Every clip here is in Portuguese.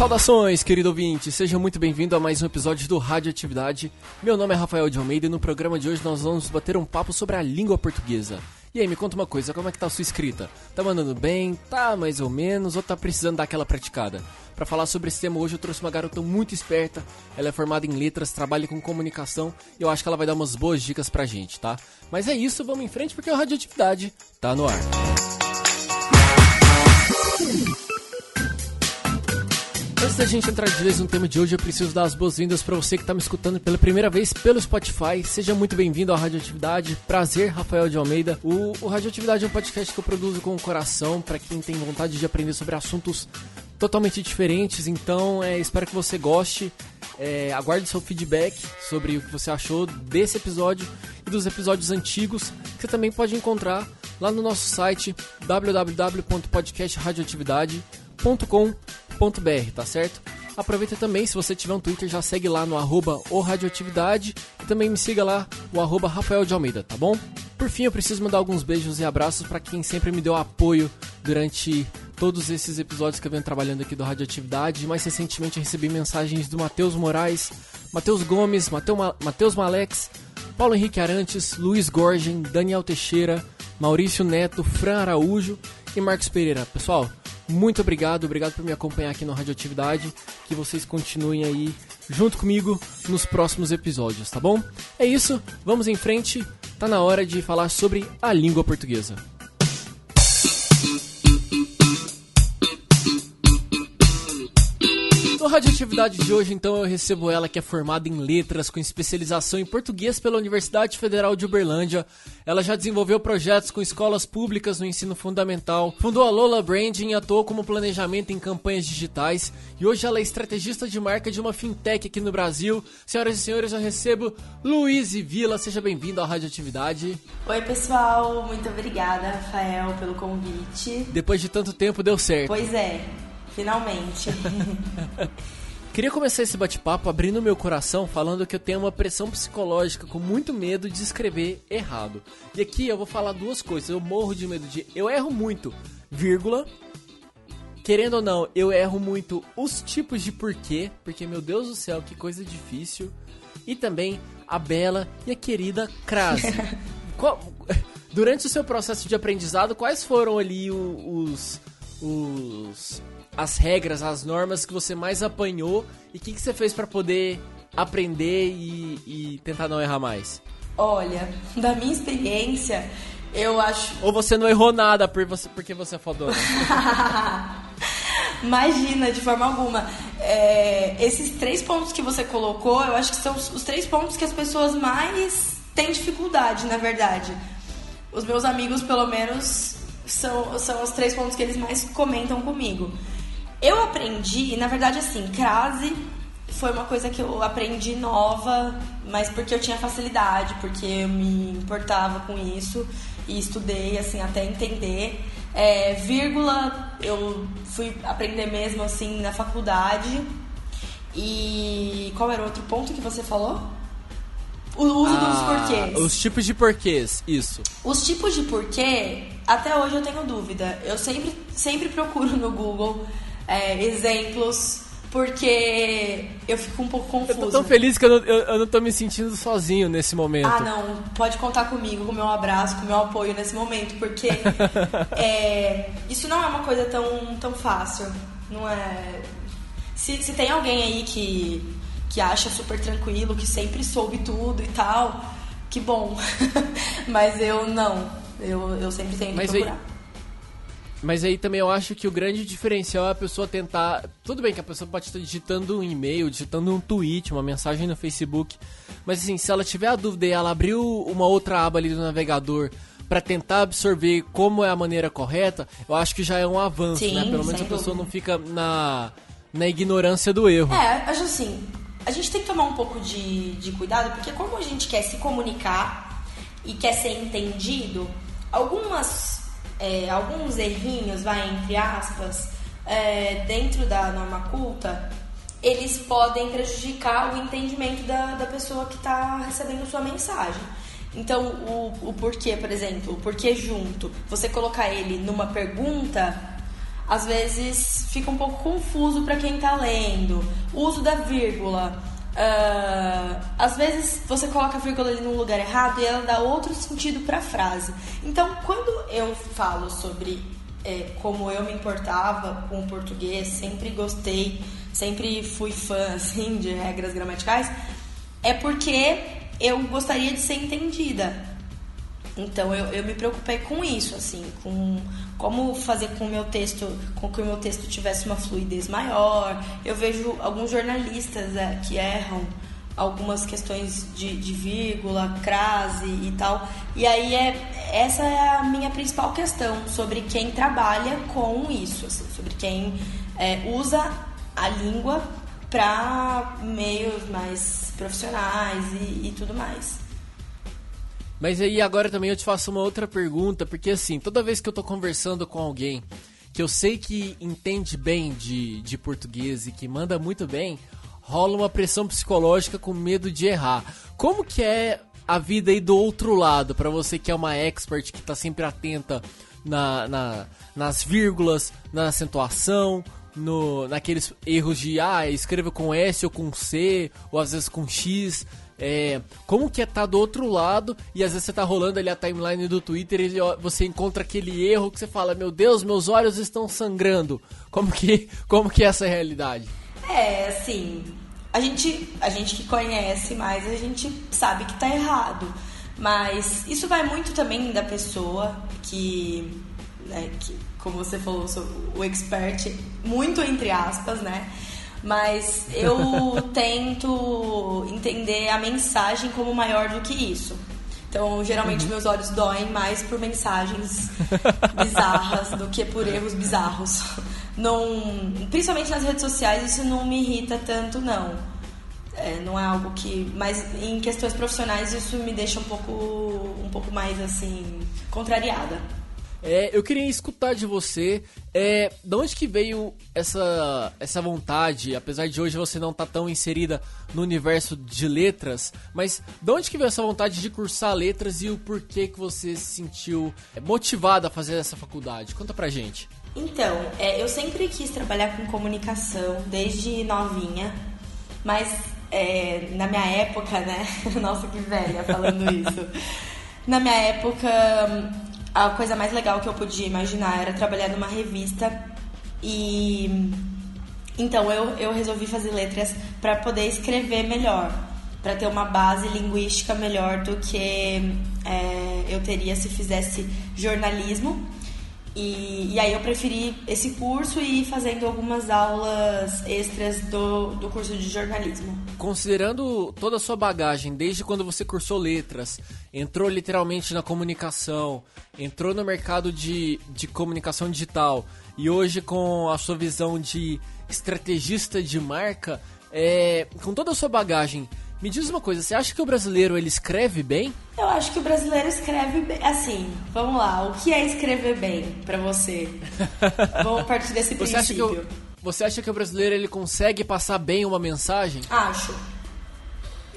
Saudações, querido ouvinte! Seja muito bem-vindo a mais um episódio do Radioatividade. Meu nome é Rafael de Almeida e no programa de hoje nós vamos bater um papo sobre a língua portuguesa. E aí, me conta uma coisa, como é que tá a sua escrita? Tá mandando bem? Tá mais ou menos? Ou tá precisando dar aquela praticada? Para falar sobre esse tema hoje eu trouxe uma garota muito esperta. Ela é formada em letras, trabalha com comunicação e eu acho que ela vai dar umas boas dicas pra gente, tá? Mas é isso, vamos em frente porque a radioatividade tá no ar. Antes da gente entrar de vez no tema de hoje, eu preciso dar as boas-vindas para você que está me escutando pela primeira vez pelo Spotify. Seja muito bem-vindo à Radioatividade. Prazer, Rafael de Almeida. O, o Radioatividade é um podcast que eu produzo com o coração para quem tem vontade de aprender sobre assuntos totalmente diferentes. Então, é, espero que você goste. É, aguarde seu feedback sobre o que você achou desse episódio e dos episódios antigos, que você também pode encontrar lá no nosso site www.podcastradioatividade.com.br, tá certo? Aproveita também, se você tiver um Twitter, já segue lá no arroba Radioatividade e também me siga lá, o arroba Rafael de Almeida, tá bom? Por fim, eu preciso mandar alguns beijos e abraços para quem sempre me deu apoio durante todos esses episódios que eu venho trabalhando aqui do Radioatividade. Mais recentemente eu recebi mensagens do Matheus Moraes, Matheus Gomes, Matheus Malex, Paulo Henrique Arantes, Luiz Gorgen, Daniel Teixeira, Maurício Neto, Fran Araújo e Marcos Pereira. Pessoal, muito obrigado, obrigado por me acompanhar aqui no Radioatividade. Que vocês continuem aí junto comigo nos próximos episódios, tá bom? É isso, vamos em frente. Tá na hora de falar sobre a língua portuguesa. No Radioatividade de hoje, então, eu recebo ela que é formada em letras com especialização em português pela Universidade Federal de Uberlândia. Ela já desenvolveu projetos com escolas públicas no ensino fundamental, fundou a Lola Branding e atuou como planejamento em campanhas digitais. E hoje ela é estrategista de marca de uma fintech aqui no Brasil. Senhoras e senhores, eu recebo Luiz Vila. Seja bem-vindo à Radioatividade. Oi, pessoal. Muito obrigada, Rafael, pelo convite. Depois de tanto tempo, deu certo. Pois é. Finalmente. Queria começar esse bate-papo abrindo meu coração falando que eu tenho uma pressão psicológica com muito medo de escrever errado. E aqui eu vou falar duas coisas. Eu morro de medo de. Eu erro muito, vírgula. Querendo ou não, eu erro muito os tipos de porquê, porque meu Deus do céu, que coisa difícil. E também a bela e a querida Crase. Durante o seu processo de aprendizado, quais foram ali os, os as regras, as normas que você mais apanhou e o que, que você fez para poder aprender e, e tentar não errar mais? Olha, da minha experiência, eu acho. Ou você não errou nada por você, porque você é fodona? Imagina, de forma alguma. É, esses três pontos que você colocou, eu acho que são os três pontos que as pessoas mais têm dificuldade, na verdade. Os meus amigos, pelo menos, são, são os três pontos que eles mais comentam comigo. Eu aprendi, na verdade, assim, crase foi uma coisa que eu aprendi nova, mas porque eu tinha facilidade, porque eu me importava com isso e estudei, assim, até entender. É, vírgula, eu fui aprender mesmo, assim, na faculdade. E qual era o outro ponto que você falou? O uso ah, dos porquês. Os tipos de porquês, isso. Os tipos de porquê, até hoje eu tenho dúvida. Eu sempre, sempre procuro no Google é, exemplos, porque eu fico um pouco confusa. Eu tô tão feliz que eu não, eu, eu não tô me sentindo sozinho nesse momento. Ah, não. Pode contar comigo, com o meu abraço, com o meu apoio nesse momento, porque é, isso não é uma coisa tão, tão fácil. Não é. Se, se tem alguém aí que, que acha super tranquilo, que sempre soube tudo e tal, que bom. Mas eu não. Eu, eu sempre tenho que Mas procurar. Mas aí também eu acho que o grande diferencial é a pessoa tentar. Tudo bem que a pessoa pode estar digitando um e-mail, digitando um tweet, uma mensagem no Facebook. Mas assim, se ela tiver a dúvida e ela abriu uma outra aba ali do navegador para tentar absorver como é a maneira correta, eu acho que já é um avanço, Sim, né? Pelo menos a dúvida. pessoa não fica na, na ignorância do erro. É, acho assim, a gente tem que tomar um pouco de, de cuidado, porque como a gente quer se comunicar e quer ser entendido, algumas é, alguns errinhos, vai, entre aspas, é, dentro da norma culta, eles podem prejudicar o entendimento da, da pessoa que está recebendo sua mensagem. Então, o, o porquê, por exemplo, o porquê junto, você colocar ele numa pergunta, às vezes fica um pouco confuso para quem está lendo. O uso da vírgula. Uh, às vezes você coloca a vírgula ali num lugar errado e ela dá outro sentido para a frase. Então, quando eu falo sobre é, como eu me importava com o português, sempre gostei, sempre fui fã assim, de regras gramaticais, é porque eu gostaria de ser entendida. Então eu, eu me preocupei com isso, assim, com como fazer com o meu texto, com que o meu texto tivesse uma fluidez maior. Eu vejo alguns jornalistas é, que erram algumas questões de, de, vírgula, crase e tal. E aí é essa é a minha principal questão sobre quem trabalha com isso, assim, sobre quem é, usa a língua para meios mais profissionais e, e tudo mais. Mas aí agora também eu te faço uma outra pergunta, porque assim, toda vez que eu tô conversando com alguém que eu sei que entende bem de, de português e que manda muito bem, rola uma pressão psicológica com medo de errar. Como que é a vida aí do outro lado, para você que é uma expert, que tá sempre atenta na, na, nas vírgulas, na acentuação, no, naqueles erros de ah, escreva com S ou com C, ou às vezes com X. É, como que é tá do outro lado e às vezes você tá rolando ali a timeline do Twitter e você encontra aquele erro que você fala, meu Deus, meus olhos estão sangrando. Como que, como que é essa realidade? É, assim, a gente, a gente que conhece mais, a gente sabe que tá errado. Mas isso vai muito também da pessoa que, né, que como você falou, sou o expert, muito entre aspas, né? Mas eu tento entender a mensagem como maior do que isso. Então, geralmente, uhum. meus olhos doem mais por mensagens bizarras do que por erros bizarros. Não, principalmente nas redes sociais, isso não me irrita tanto, não. É, não é algo que. Mas em questões profissionais, isso me deixa um pouco, um pouco mais, assim, contrariada. É, eu queria escutar de você, é, de onde que veio essa, essa vontade, apesar de hoje você não estar tá tão inserida no universo de letras, mas de onde que veio essa vontade de cursar letras e o porquê que você se sentiu motivada a fazer essa faculdade? Conta pra gente. Então, é, eu sempre quis trabalhar com comunicação, desde novinha, mas é, na minha época, né? Nossa, que velha falando isso. Na minha época, a coisa mais legal que eu podia imaginar era trabalhar numa revista e então eu, eu resolvi fazer letras para poder escrever melhor, para ter uma base linguística melhor do que é, eu teria se fizesse jornalismo. E, e aí eu preferi esse curso e ir fazendo algumas aulas extras do, do curso de jornalismo. Considerando toda a sua bagagem, desde quando você cursou letras, entrou literalmente na comunicação, entrou no mercado de, de comunicação digital e hoje com a sua visão de estrategista de marca, é, com toda a sua bagagem, me diz uma coisa, você acha que o brasileiro ele escreve bem? Eu acho que o brasileiro escreve bem. Assim, vamos lá, o que é escrever bem para você? vamos partir desse você princípio. Acha que o, você acha que o brasileiro ele consegue passar bem uma mensagem? Acho.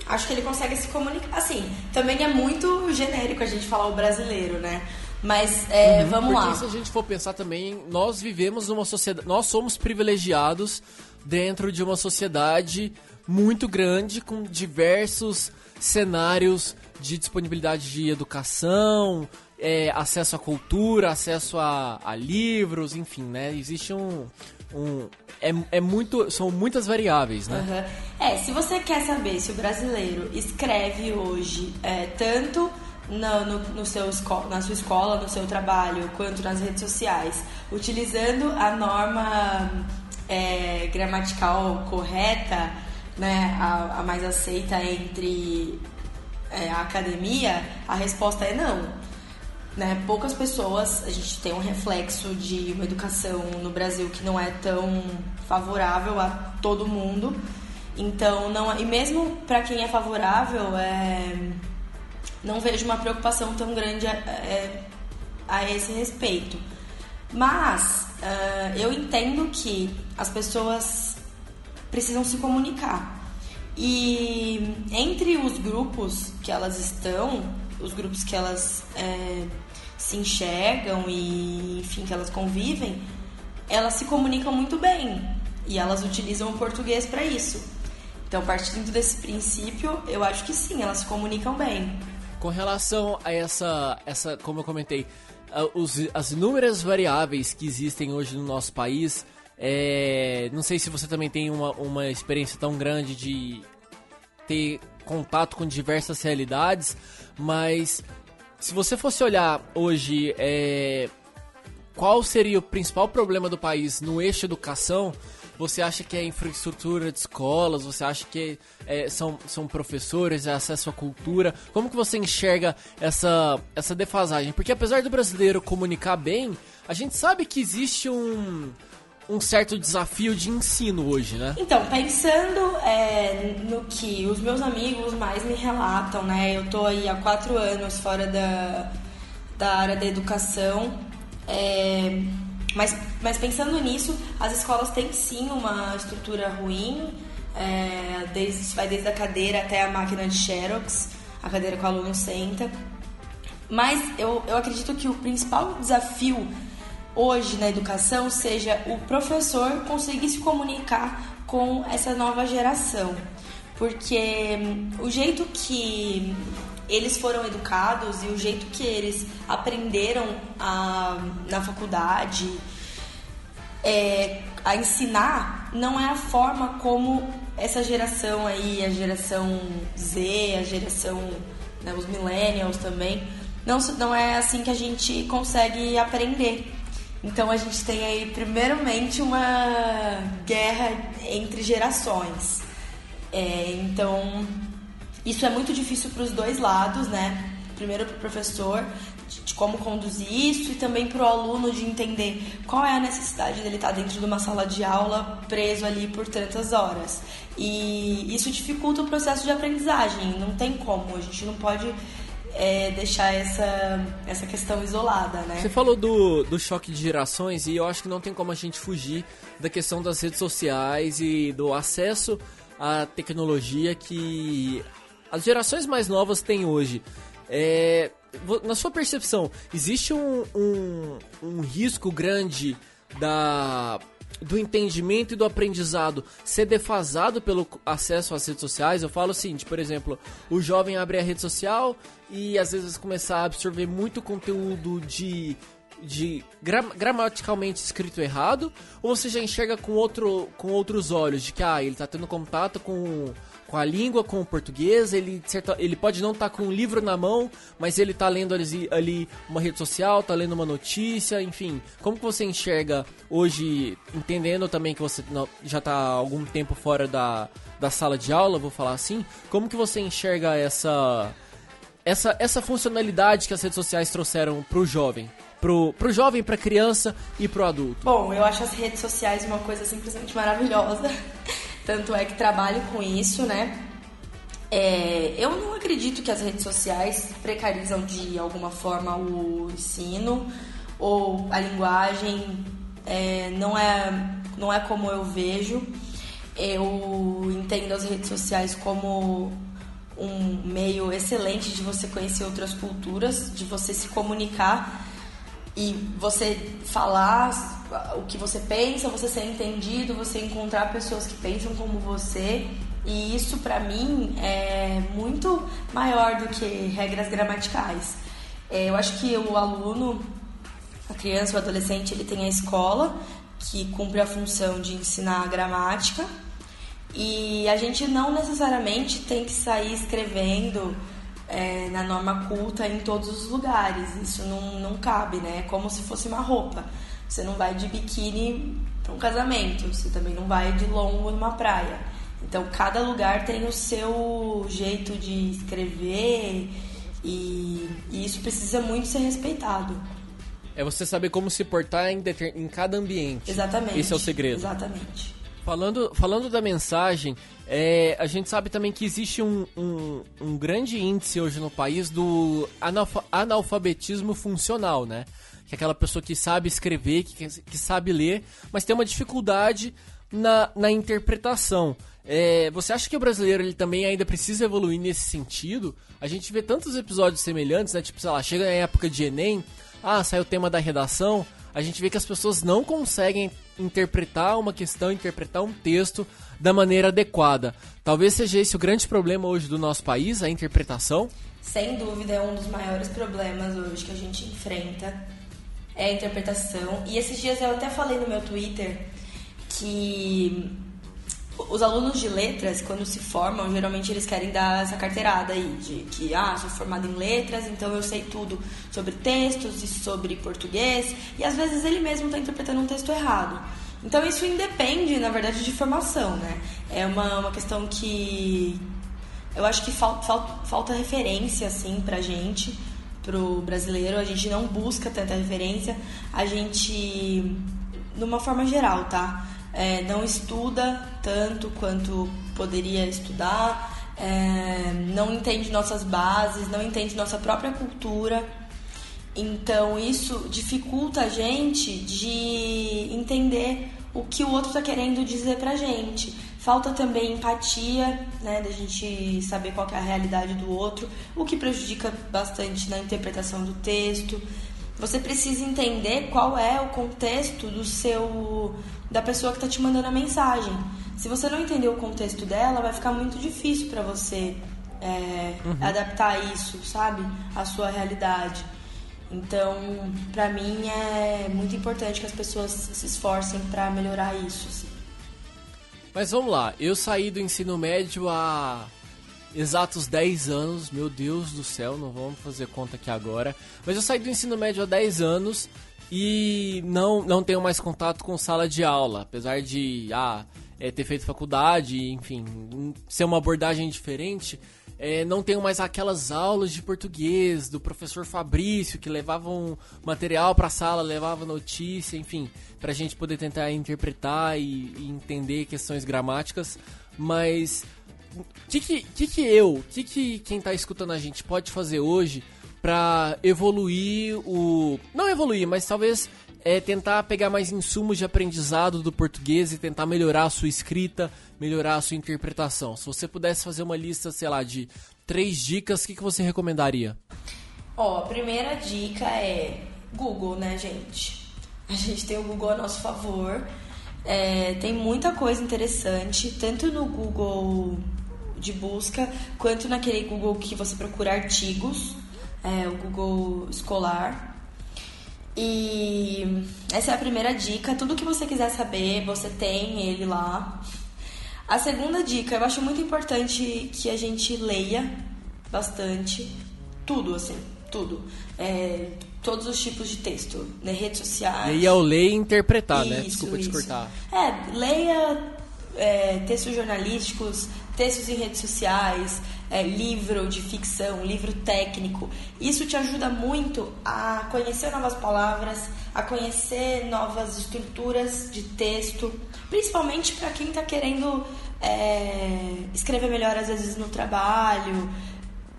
Acho que ele consegue se comunicar. Assim, também é muito genérico a gente falar o brasileiro, né? Mas é, uhum, vamos lá. se a gente for pensar também, nós vivemos numa sociedade, nós somos privilegiados dentro de uma sociedade muito grande com diversos cenários de disponibilidade de educação, é, acesso à cultura, acesso a, a, livros, enfim, né? Existe um, um é, é, muito, são muitas variáveis, né? Uhum. É, se você quer saber se o brasileiro escreve hoje é, tanto no, no, no, seu na sua escola, no seu trabalho, quanto nas redes sociais, utilizando a norma é, gramatical correta, né, a, a mais aceita entre é, a academia, a resposta é não. Né? Poucas pessoas, a gente tem um reflexo de uma educação no Brasil que não é tão favorável a todo mundo. Então, não, e mesmo para quem é favorável, é, não vejo uma preocupação tão grande a, é, a esse respeito. Mas uh, eu entendo que as pessoas precisam se comunicar. E entre os grupos que elas estão, os grupos que elas é, se enxergam e, enfim, que elas convivem, elas se comunicam muito bem e elas utilizam o português para isso. Então, partindo desse princípio, eu acho que sim, elas se comunicam bem. Com relação a essa, essa como eu comentei, os, as inúmeras variáveis que existem hoje no nosso país, é, não sei se você também tem uma, uma experiência tão grande de ter contato com diversas realidades, mas se você fosse olhar hoje é, qual seria o principal problema do país no eixo educação, você acha que é infraestrutura de escolas? Você acha que é, são, são professores, é acesso à cultura? Como que você enxerga essa, essa defasagem? Porque apesar do brasileiro comunicar bem, a gente sabe que existe um, um certo desafio de ensino hoje, né? Então, pensando é, no que os meus amigos mais me relatam, né? Eu tô aí há quatro anos fora da, da área da educação. É, mas, mas pensando nisso, as escolas têm sim uma estrutura ruim, é, desde, vai desde a cadeira até a máquina de Xerox, a cadeira que o aluno senta. Mas eu, eu acredito que o principal desafio hoje na educação seja o professor conseguir se comunicar com essa nova geração. Porque hum, o jeito que eles foram educados e o jeito que eles aprenderam a, na faculdade é, a ensinar não é a forma como essa geração aí, a geração Z, a geração, né, os millennials também, não, não é assim que a gente consegue aprender. Então a gente tem aí, primeiramente, uma guerra entre gerações. É, então, isso é muito difícil para os dois lados, né? Primeiro para o professor, de como conduzir isso, e também para o aluno de entender qual é a necessidade dele estar dentro de uma sala de aula preso ali por tantas horas. E isso dificulta o processo de aprendizagem, não tem como, a gente não pode é, deixar essa, essa questão isolada, né? Você falou do, do choque de gerações e eu acho que não tem como a gente fugir da questão das redes sociais e do acesso à tecnologia que as gerações mais novas têm hoje. É, na sua percepção, existe um, um, um risco grande da do entendimento e do aprendizado ser defasado pelo acesso às redes sociais, eu falo o seguinte, por exemplo, o jovem abre a rede social e às vezes começar a absorver muito conteúdo de de gram, gramaticalmente escrito errado, ou você já enxerga com, outro, com outros olhos, de que ah, ele está tendo contato com com a língua, com o português, ele, certo, ele pode não estar tá com um livro na mão, mas ele está lendo ali, ali, uma rede social, está lendo uma notícia, enfim. Como que você enxerga hoje, entendendo também que você já está algum tempo fora da, da sala de aula, vou falar assim, como que você enxerga essa, essa, essa funcionalidade que as redes sociais trouxeram para o jovem? Pro, pro jovem, pra criança e pro adulto? Bom, eu acho as redes sociais uma coisa simplesmente maravilhosa. Tanto é que trabalho com isso, né? É, eu não acredito que as redes sociais precarizam de alguma forma o ensino ou a linguagem. É, não, é, não é como eu vejo. Eu entendo as redes sociais como um meio excelente de você conhecer outras culturas, de você se comunicar e você falar o que você pensa, você ser entendido, você encontrar pessoas que pensam como você. E isso para mim é muito maior do que regras gramaticais. É, eu acho que o aluno, a criança, o adolescente, ele tem a escola que cumpre a função de ensinar a gramática e a gente não necessariamente tem que sair escrevendo é, na norma culta em todos os lugares. Isso não, não cabe, né? É como se fosse uma roupa. Você não vai de biquíni para um casamento, você também não vai de longo numa praia. Então, cada lugar tem o seu jeito de escrever e, e isso precisa muito ser respeitado. É você saber como se portar em, em cada ambiente. Exatamente. Esse é o segredo. Exatamente. Falando, falando da mensagem, é, a gente sabe também que existe um, um, um grande índice hoje no país do analfa, analfabetismo funcional, né? Que é aquela pessoa que sabe escrever, que, que sabe ler, mas tem uma dificuldade na, na interpretação. É, você acha que o brasileiro ele também ainda precisa evoluir nesse sentido? A gente vê tantos episódios semelhantes, né? Tipo, sei lá, chega na época de Enem, ah, sai o tema da redação, a gente vê que as pessoas não conseguem interpretar uma questão, interpretar um texto da maneira adequada. Talvez seja esse o grande problema hoje do nosso país, a interpretação. Sem dúvida, é um dos maiores problemas hoje que a gente enfrenta é a interpretação. E esses dias eu até falei no meu Twitter que os alunos de letras, quando se formam, geralmente eles querem dar essa carteirada aí, de que, ah, sou formado em letras, então eu sei tudo sobre textos e sobre português, e às vezes ele mesmo está interpretando um texto errado. Então isso independe, na verdade, de formação, né? É uma, uma questão que eu acho que falta, falta, falta referência, assim, pra gente, pro brasileiro, a gente não busca tanta referência, a gente, numa forma geral, tá? É, não estuda tanto quanto poderia estudar, é, não entende nossas bases, não entende nossa própria cultura. Então isso dificulta a gente de entender o que o outro está querendo dizer pra gente. Falta também empatia, né, da gente saber qual é a realidade do outro, o que prejudica bastante na interpretação do texto. Você precisa entender qual é o contexto do seu da pessoa que está te mandando a mensagem. Se você não entender o contexto dela, vai ficar muito difícil para você é, uhum. adaptar isso, sabe, à sua realidade. Então, para mim é muito importante que as pessoas se esforcem para melhorar isso. Assim. Mas vamos lá, eu saí do ensino médio há exatos 10 anos, meu Deus do céu, não vamos fazer conta aqui agora. Mas eu saí do ensino médio há 10 anos e não, não tenho mais contato com sala de aula, apesar de ah, é, ter feito faculdade, enfim, ser uma abordagem diferente. É, não tenho mais aquelas aulas de português do professor Fabrício que levavam material para a sala, levava notícia, enfim, para a gente poder tentar interpretar e, e entender questões gramáticas. Mas o que, que, que, eu, o que, que quem está escutando a gente pode fazer hoje para evoluir o. Não evoluir, mas talvez é tentar pegar mais insumos de aprendizado do português e tentar melhorar a sua escrita, melhorar a sua interpretação. Se você pudesse fazer uma lista, sei lá, de três dicas, o que, que você recomendaria? Ó, a primeira dica é Google, né, gente? A gente tem o Google a nosso favor. É, tem muita coisa interessante, tanto no Google de busca, quanto naquele Google que você procura artigos, é, o Google escolar. E essa é a primeira dica. Tudo que você quiser saber, você tem ele lá. A segunda dica, eu acho muito importante que a gente leia bastante. Tudo, assim, tudo. É, todos os tipos de texto, né? Redes sociais. Leia ou ler e interpretar, né? isso, né? Desculpa isso. te cortar. É, leia é, textos jornalísticos, textos em redes sociais, é, livro de ficção, livro técnico. Isso te ajuda muito a conhecer novas palavras, a conhecer novas estruturas de texto, principalmente para quem está querendo é, escrever melhor às vezes no trabalho,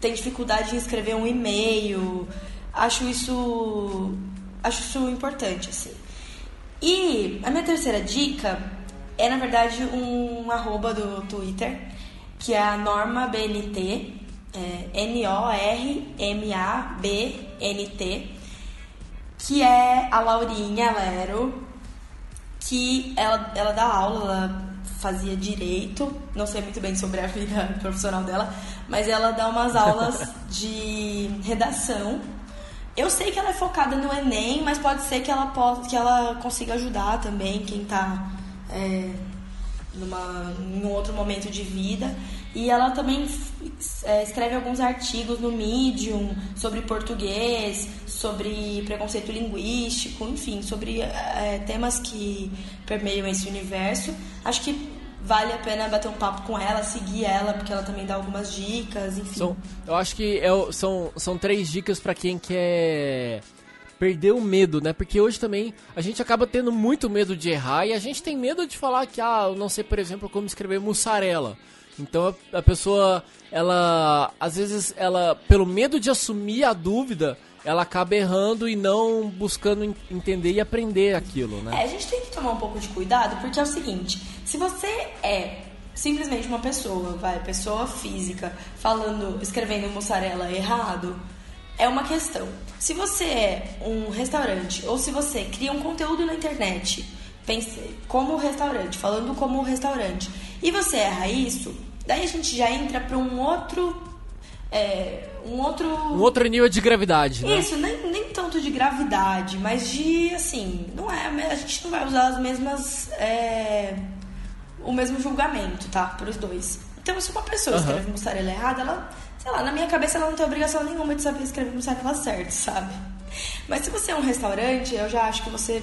tem dificuldade em escrever um e-mail. Acho isso, acho isso importante assim. E a minha terceira dica é na verdade um arroba do Twitter que é a Norma BNT, é, N-O-R-M-A-B-N-T, que é a Laurinha Lero, que ela, ela dá aula, ela fazia direito, não sei muito bem sobre a vida profissional dela, mas ela dá umas aulas de redação. Eu sei que ela é focada no Enem, mas pode ser que ela, possa, que ela consiga ajudar também quem está é, numa, em um outro momento de vida. E ela também é, escreve alguns artigos no Medium sobre português, sobre preconceito linguístico, enfim, sobre é, temas que permeiam esse universo. Acho que vale a pena bater um papo com ela, seguir ela, porque ela também dá algumas dicas, enfim. São, eu acho que é, são, são três dicas para quem quer perder o medo, né? Porque hoje também a gente acaba tendo muito medo de errar e a gente tem medo de falar que, ah, eu não sei, por exemplo, como escrever mussarela. Então a, a pessoa, ela, às vezes, ela, pelo medo de assumir a dúvida, ela acaba errando e não buscando entender e aprender aquilo, né? É, a gente tem que tomar um pouco de cuidado, porque é o seguinte, se você é simplesmente uma pessoa, vai, pessoa física, falando, escrevendo mussarela errado, é uma questão. Se você é um restaurante ou se você cria um conteúdo na internet, pense, como restaurante, falando como restaurante, e você erra isso, daí a gente já entra para um outro é, um outro. Um outro nível de gravidade, né? Isso, nem, nem tanto de gravidade, mas de assim, não é. A gente não vai usar as mesmas. É, o mesmo julgamento, tá? Para os dois. Então, se uma pessoa uhum. escreve mussarela errada, ela. Sei lá, na minha cabeça ela não tem obrigação nenhuma de saber escrever mussarela certo, sabe? Mas se você é um restaurante, eu já acho que você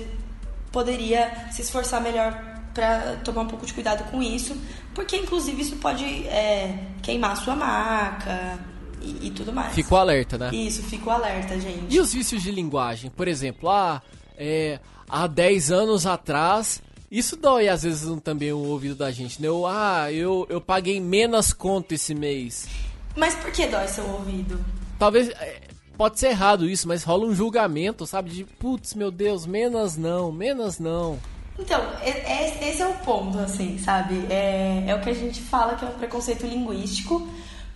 poderia se esforçar melhor para tomar um pouco de cuidado com isso, porque inclusive isso pode é, queimar a sua marca, e, e tudo mais. Ficou alerta, né? Isso, ficou alerta, gente. E os vícios de linguagem? Por exemplo, ah, é, há 10 anos atrás isso dói às vezes também o ouvido da gente, né? Eu, ah, eu, eu paguei menos conta esse mês. Mas por que dói seu ouvido? Talvez. É, pode ser errado isso, mas rola um julgamento, sabe? De putz, meu Deus, menos não, menos não. Então, esse é o ponto, assim, sabe? É, é o que a gente fala que é um preconceito linguístico.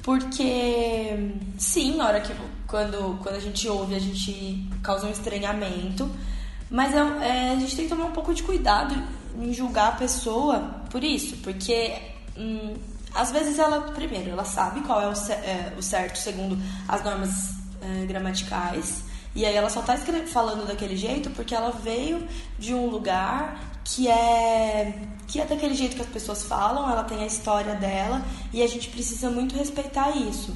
Porque, sim, na hora que quando, quando a gente ouve, a gente causa um estranhamento. Mas é, é, a gente tem que tomar um pouco de cuidado em julgar a pessoa por isso. Porque, hum, às vezes, ela, primeiro, ela sabe qual é o, é, o certo segundo as normas é, gramaticais. E aí ela só tá falando daquele jeito porque ela veio de um lugar que é que é daquele jeito que as pessoas falam, ela tem a história dela e a gente precisa muito respeitar isso.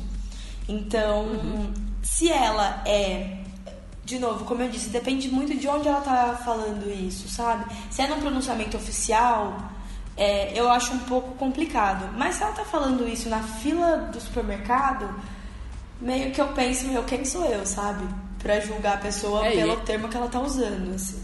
Então, uhum. se ela é de novo, como eu disse, depende muito de onde ela tá falando isso, sabe? Se é num pronunciamento oficial, é, eu acho um pouco complicado. Mas se ela tá falando isso na fila do supermercado, meio que eu penso, meu, quem sou eu, sabe? Pra julgar a pessoa é, pelo e... termo que ela tá usando, assim.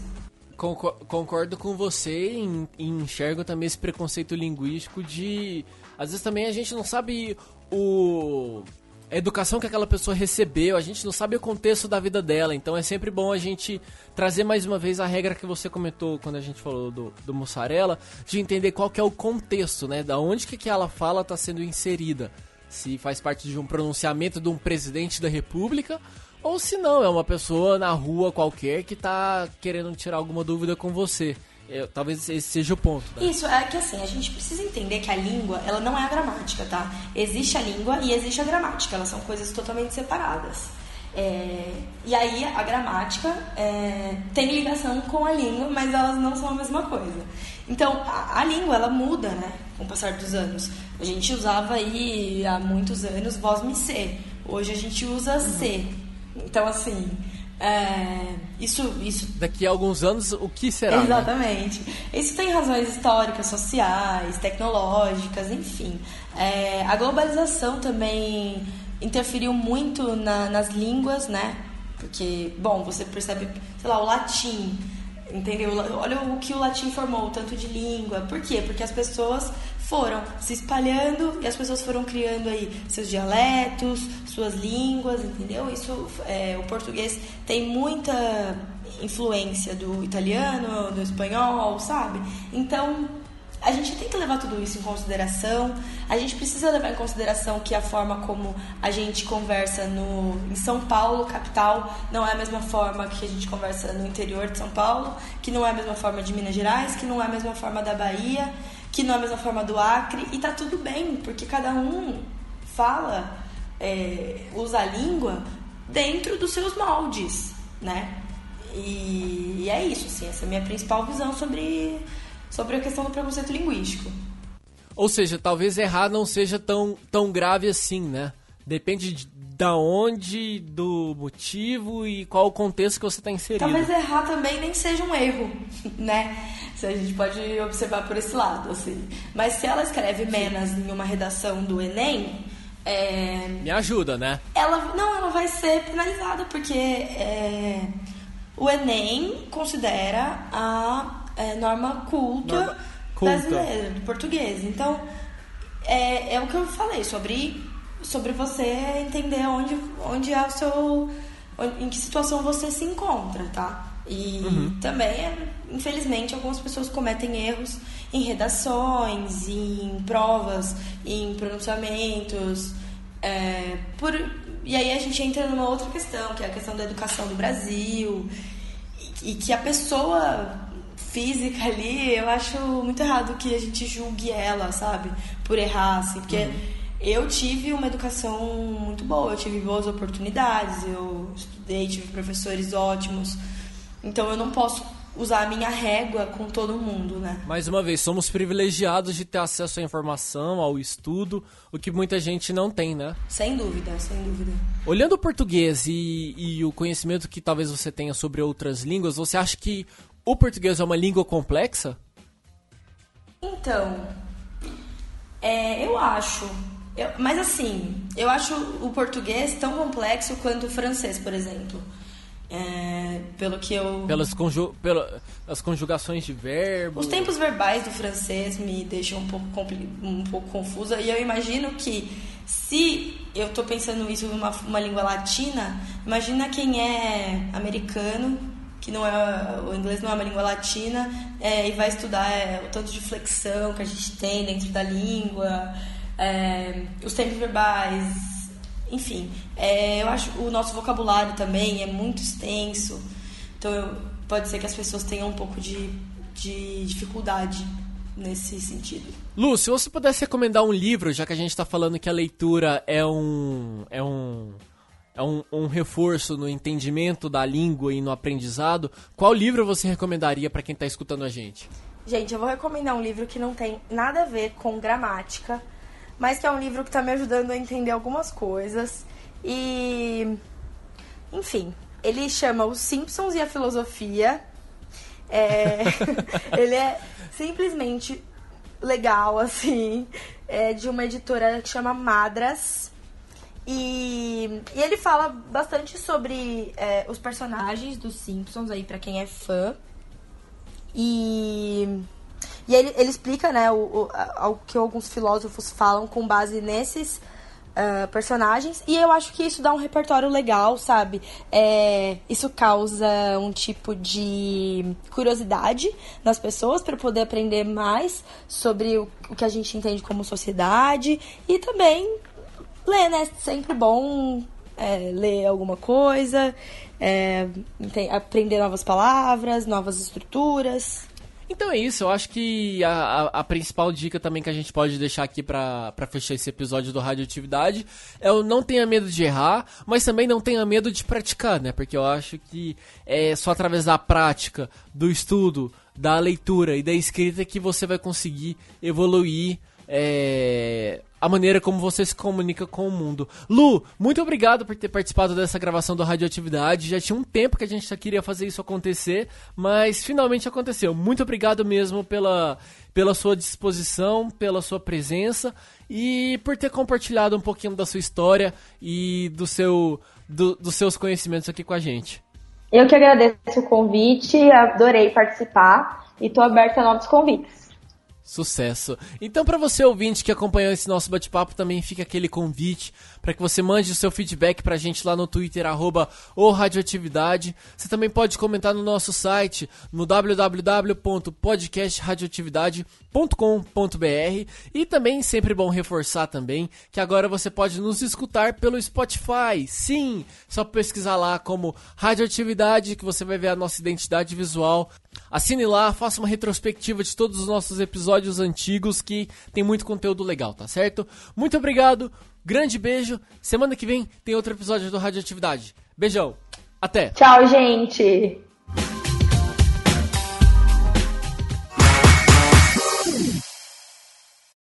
Concordo com você e enxergo também esse preconceito linguístico de. Às vezes também a gente não sabe o. A educação que aquela pessoa recebeu, a gente não sabe o contexto da vida dela, então é sempre bom a gente trazer mais uma vez a regra que você comentou quando a gente falou do, do mussarela, de entender qual que é o contexto, né? Da onde que aquela fala está sendo inserida. Se faz parte de um pronunciamento de um presidente da república ou se não, é uma pessoa na rua qualquer que tá querendo tirar alguma dúvida com você. É, talvez esse seja o ponto. Né? Isso, é que assim, a gente precisa entender que a língua, ela não é a gramática, tá? Existe a língua e existe a gramática, elas são coisas totalmente separadas. É, e aí a gramática é, tem ligação com a língua, mas elas não são a mesma coisa. Então a, a, língua ela muda, né, com o passar dos anos. A gente usava aí há muitos anos voz me ser. Hoje a gente usa uhum. ser. Então, assim, é, isso, isso. Daqui a alguns anos, o que será? Né? Exatamente. Né? Isso tem razões históricas, sociais, tecnológicas, enfim. É, a globalização também interferiu muito na, nas línguas, né? Porque, bom, você percebe, sei lá, o latim entendeu? Olha o que o latim formou, tanto de língua. Por quê? Porque as pessoas foram se espalhando e as pessoas foram criando aí seus dialetos, suas línguas, entendeu? Isso, é, o português tem muita influência do italiano, do espanhol, sabe? Então a gente tem que levar tudo isso em consideração. A gente precisa levar em consideração que a forma como a gente conversa no, em São Paulo, capital, não é a mesma forma que a gente conversa no interior de São Paulo, que não é a mesma forma de Minas Gerais, que não é a mesma forma da Bahia, que não é a mesma forma do Acre. E tá tudo bem, porque cada um fala, é, usa a língua dentro dos seus moldes, né? E, e é isso, assim, essa é a minha principal visão sobre sobre a questão do preconceito linguístico. Ou seja, talvez errar não seja tão, tão grave assim, né? Depende de, da onde, do motivo e qual o contexto que você está inserido. Talvez errar também nem seja um erro, né? Se a gente pode observar por esse lado, assim. Mas se ela escreve menos em uma redação do Enem, é... Me ajuda, né? Ela não, ela vai ser penalizada porque é... o Enem considera a é, norma culta, norma culta brasileira, do português. Então, é, é o que eu falei sobre, sobre você entender onde, onde é o seu. em que situação você se encontra, tá? E uhum. também, infelizmente, algumas pessoas cometem erros em redações, em provas, em pronunciamentos, é, por e aí a gente entra numa outra questão, que é a questão da educação do Brasil, e, e que a pessoa física ali, eu acho muito errado que a gente julgue ela, sabe? Por errar, assim, porque uhum. eu tive uma educação muito boa, eu tive boas oportunidades, eu estudei, tive professores ótimos, então eu não posso usar a minha régua com todo mundo, né? Mais uma vez, somos privilegiados de ter acesso à informação, ao estudo, o que muita gente não tem, né? Sem dúvida, sem dúvida. Olhando o português e, e o conhecimento que talvez você tenha sobre outras línguas, você acha que o português é uma língua complexa? Então, é, eu acho. Eu, mas assim, eu acho o português tão complexo quanto o francês, por exemplo. É, pelo que eu. Pelas conju pelas conjugações de verbo. Os tempos verbais do francês me deixam um pouco, um pouco confusa. E eu imagino que se eu estou pensando isso em uma, uma língua latina, imagina quem é americano, que não é. O inglês não é uma língua latina, é, e vai estudar é, o tanto de flexão que a gente tem dentro da língua, é, os tempos verbais enfim, é, eu acho o nosso vocabulário também é muito extenso, então eu, pode ser que as pessoas tenham um pouco de, de dificuldade nesse sentido. Lu, se você pudesse recomendar um livro, já que a gente está falando que a leitura é um é um é um, um, reforço no entendimento da língua e no aprendizado, qual livro você recomendaria para quem está escutando a gente? Gente, eu vou recomendar um livro que não tem nada a ver com gramática, mas que é um livro que está me ajudando a entender algumas coisas. E. Enfim, ele chama Os Simpsons e a Filosofia. É... ele é simplesmente legal, assim. É de uma editora que chama Madras. E, e ele fala bastante sobre é, os personagens dos Simpsons aí para quem é fã. E e ele, ele explica, né, o, o, o que alguns filósofos falam com base nesses uh, personagens. E eu acho que isso dá um repertório legal, sabe? É, isso causa um tipo de curiosidade nas pessoas para poder aprender mais sobre o, o que a gente entende como sociedade. E também ler, né? Sempre bom é, ler alguma coisa, é, aprender novas palavras, novas estruturas. Então é isso, eu acho que a, a, a, principal dica também que a gente pode deixar aqui para fechar esse episódio do Radioatividade é o não tenha medo de errar, mas também não tenha medo de praticar, né? Porque eu acho que é só através da prática, do estudo, da leitura e da escrita que você vai conseguir evoluir é, a maneira como você se comunica com o mundo. Lu, muito obrigado por ter participado dessa gravação do Radioatividade. Já tinha um tempo que a gente já queria fazer isso acontecer, mas finalmente aconteceu. Muito obrigado mesmo pela, pela sua disposição, pela sua presença e por ter compartilhado um pouquinho da sua história e do seu, do, dos seus conhecimentos aqui com a gente. Eu que agradeço o convite, adorei participar e estou aberta a novos convites. Sucesso. Então, para você ouvinte que acompanhou esse nosso bate-papo, também fica aquele convite para que você mande o seu feedback para a gente lá no Twitter, arroba Radioatividade. Você também pode comentar no nosso site, no www.podcastradioatividade.com.br e também, sempre bom reforçar também, que agora você pode nos escutar pelo Spotify. Sim, só pesquisar lá como Radioatividade que você vai ver a nossa identidade visual Assine lá, faça uma retrospectiva de todos os nossos episódios antigos que tem muito conteúdo legal, tá certo? Muito obrigado, grande beijo. Semana que vem tem outro episódio do Radioatividade. Beijão, até! Tchau, gente!